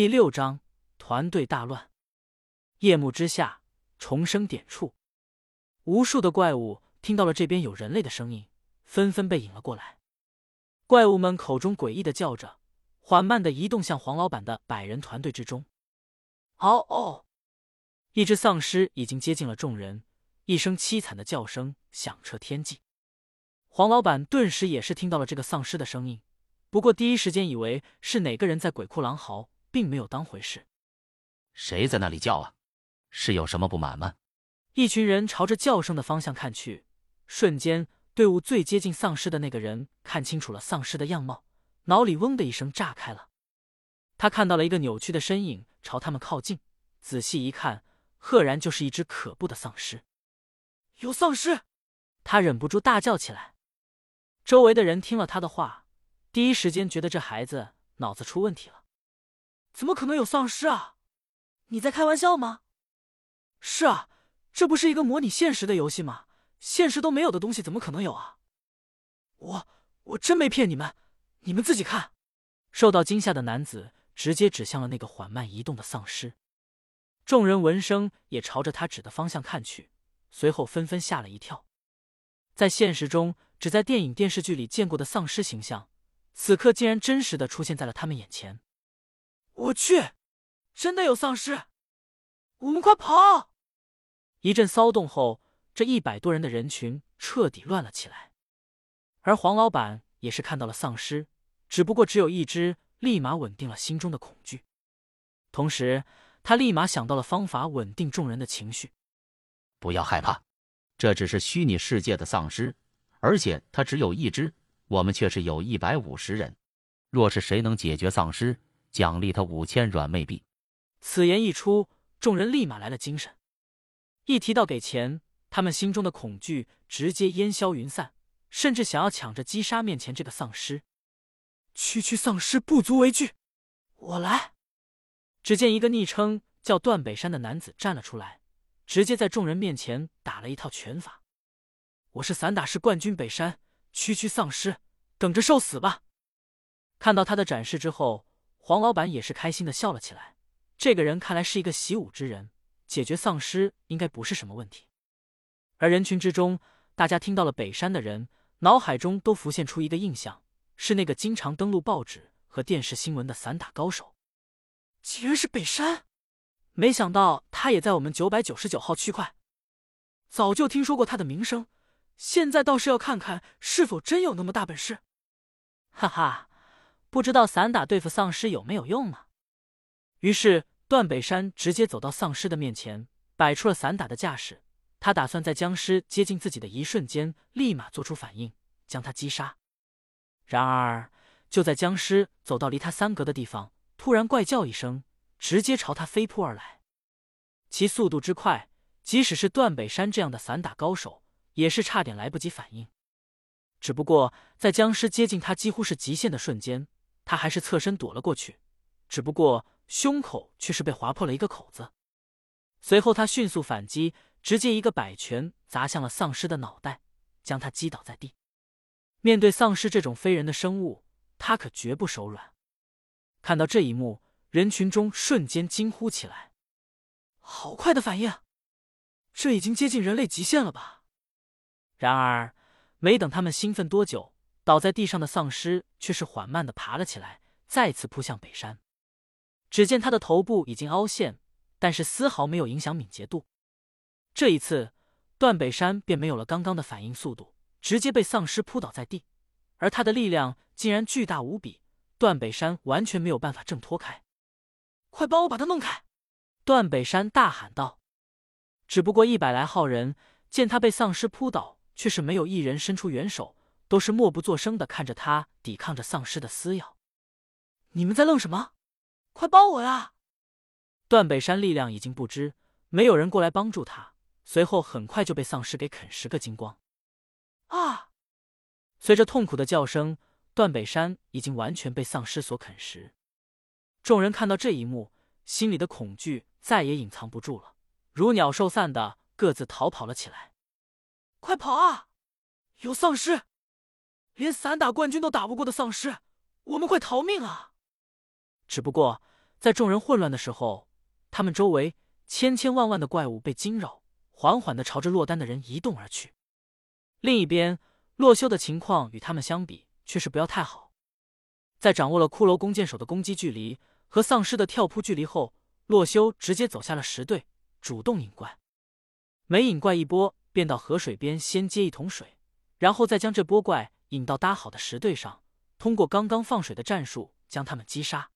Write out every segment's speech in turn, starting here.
第六章团队大乱。夜幕之下，重生点处，无数的怪物听到了这边有人类的声音，纷纷被引了过来。怪物们口中诡异的叫着，缓慢的移动向黄老板的百人团队之中。嗷嗷！一只丧尸已经接近了众人，一声凄惨的叫声响彻天际。黄老板顿时也是听到了这个丧尸的声音，不过第一时间以为是哪个人在鬼哭狼嚎。并没有当回事。谁在那里叫啊？是有什么不满吗？一群人朝着叫声的方向看去，瞬间，队伍最接近丧尸的那个人看清楚了丧尸的样貌，脑里嗡的一声炸开了。他看到了一个扭曲的身影朝他们靠近，仔细一看，赫然就是一只可怖的丧尸。有丧尸！他忍不住大叫起来。周围的人听了他的话，第一时间觉得这孩子脑子出问题了。怎么可能有丧尸啊？你在开玩笑吗？是啊，这不是一个模拟现实的游戏吗？现实都没有的东西怎么可能有啊？我我真没骗你们，你们自己看。受到惊吓的男子直接指向了那个缓慢移动的丧尸，众人闻声也朝着他指的方向看去，随后纷纷吓了一跳。在现实中只在电影电视剧里见过的丧尸形象，此刻竟然真实的出现在了他们眼前。我去，真的有丧尸！我们快跑！一阵骚动后，这一百多人的人群彻底乱了起来。而黄老板也是看到了丧尸，只不过只有一只，立马稳定了心中的恐惧。同时，他立马想到了方法稳定众人的情绪。不要害怕，这只是虚拟世界的丧尸，而且它只有一只，我们却是有一百五十人。若是谁能解决丧尸，奖励他五千软妹币。此言一出，众人立马来了精神。一提到给钱，他们心中的恐惧直接烟消云散，甚至想要抢着击杀面前这个丧尸。区区丧尸不足为惧，我来！只见一个昵称叫段北山的男子站了出来，直接在众人面前打了一套拳法。我是散打式冠军北山，区区丧尸，等着受死吧！看到他的展示之后。黄老板也是开心的笑了起来。这个人看来是一个习武之人，解决丧尸应该不是什么问题。而人群之中，大家听到了北山的人，脑海中都浮现出一个印象，是那个经常登录报纸和电视新闻的散打高手。竟然是北山！没想到他也在我们九百九十九号区块。早就听说过他的名声，现在倒是要看看是否真有那么大本事。哈哈。不知道散打对付丧尸有没有用呢？于是段北山直接走到丧尸的面前，摆出了散打的架势。他打算在僵尸接近自己的一瞬间，立马做出反应，将他击杀。然而，就在僵尸走到离他三格的地方，突然怪叫一声，直接朝他飞扑而来。其速度之快，即使是段北山这样的散打高手，也是差点来不及反应。只不过在僵尸接近他几乎是极限的瞬间。他还是侧身躲了过去，只不过胸口却是被划破了一个口子。随后他迅速反击，直接一个摆拳砸向了丧尸的脑袋，将他击倒在地。面对丧尸这种非人的生物，他可绝不手软。看到这一幕，人群中瞬间惊呼起来：“好快的反应！这已经接近人类极限了吧？”然而，没等他们兴奋多久。倒在地上的丧尸却是缓慢的爬了起来，再次扑向北山。只见他的头部已经凹陷，但是丝毫没有影响敏捷度。这一次，段北山便没有了刚刚的反应速度，直接被丧尸扑倒在地。而他的力量竟然巨大无比，段北山完全没有办法挣脱开。快帮我把他弄开！段北山大喊道。只不过一百来号人见他被丧尸扑倒，却是没有一人伸出援手。都是默不作声的看着他抵抗着丧尸的撕咬。你们在愣什么？快帮我呀！段北山力量已经不支，没有人过来帮助他，随后很快就被丧尸给啃食个精光。啊！随着痛苦的叫声，段北山已经完全被丧尸所啃食。众人看到这一幕，心里的恐惧再也隐藏不住了，如鸟兽散的各自逃跑了起来。快跑啊！有丧尸！连散打冠军都打不过的丧尸，我们快逃命啊！只不过在众人混乱的时候，他们周围千千万万的怪物被惊扰，缓缓的朝着落单的人移动而去。另一边，洛修的情况与他们相比却是不要太好。在掌握了骷髅弓箭手的攻击距离和丧尸的跳扑距离后，洛修直接走下了石队，主动引怪。每引怪一波，便到河水边先接一桶水，然后再将这波怪引到搭好的石队上，通过刚刚放水的战术将他们击杀。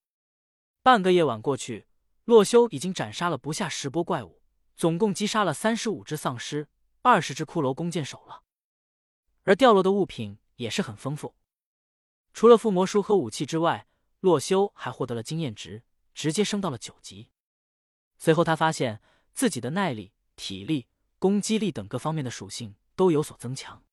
半个夜晚过去，洛修已经斩杀了不下十波怪物，总共击杀了三十五只丧尸、二十只骷髅弓箭手了。而掉落的物品也是很丰富，除了附魔书和武器之外，洛修还获得了经验值，直接升到了九级。随后他发现自己的耐力、体力、攻击力等各方面的属性都有所增强。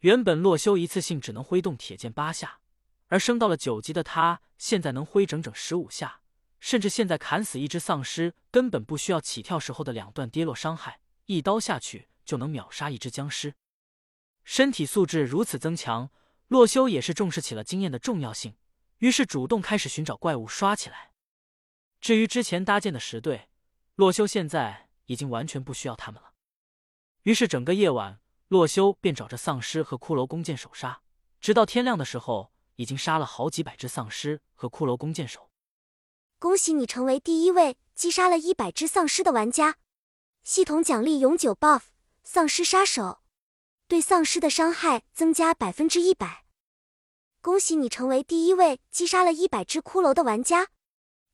原本洛修一次性只能挥动铁剑八下。而升到了九级的他，现在能挥整整十五下，甚至现在砍死一只丧尸根本不需要起跳时候的两段跌落伤害，一刀下去就能秒杀一只僵尸。身体素质如此增强，洛修也是重视起了经验的重要性，于是主动开始寻找怪物刷起来。至于之前搭建的十队，洛修现在已经完全不需要他们了。于是整个夜晚，洛修便找着丧尸和骷髅弓箭手杀，直到天亮的时候。已经杀了好几百只丧尸和骷髅弓箭手，恭喜你成为第一位击杀了一百只丧尸的玩家！系统奖励永久 buff：丧尸杀手，对丧尸的伤害增加百分之一百。恭喜你成为第一位击杀了一百只骷髅的玩家！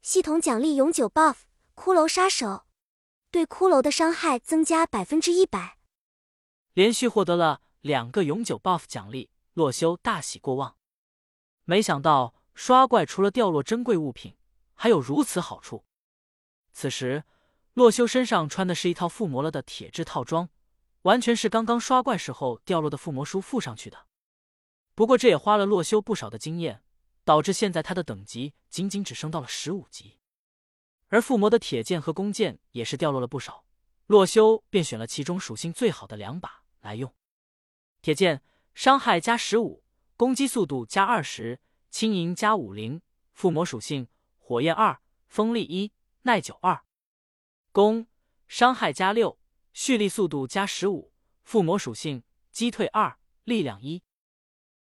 系统奖励永久 buff：骷髅杀手，对骷髅的伤害增加百分之一百。连续获得了两个永久 buff 奖励，洛修大喜过望。没想到刷怪除了掉落珍贵物品，还有如此好处。此时，洛修身上穿的是一套附魔了的铁质套装，完全是刚刚刷怪时候掉落的附魔书附上去的。不过这也花了洛修不少的经验，导致现在他的等级仅仅只升到了十五级。而附魔的铁剑和弓箭也是掉落了不少，洛修便选了其中属性最好的两把来用。铁剑伤害加十五。攻击速度加二十，轻盈加五零，附魔属性火焰二，风力一，耐久二。攻伤害加六，蓄力速度加十五，附魔属性击退二，力量一。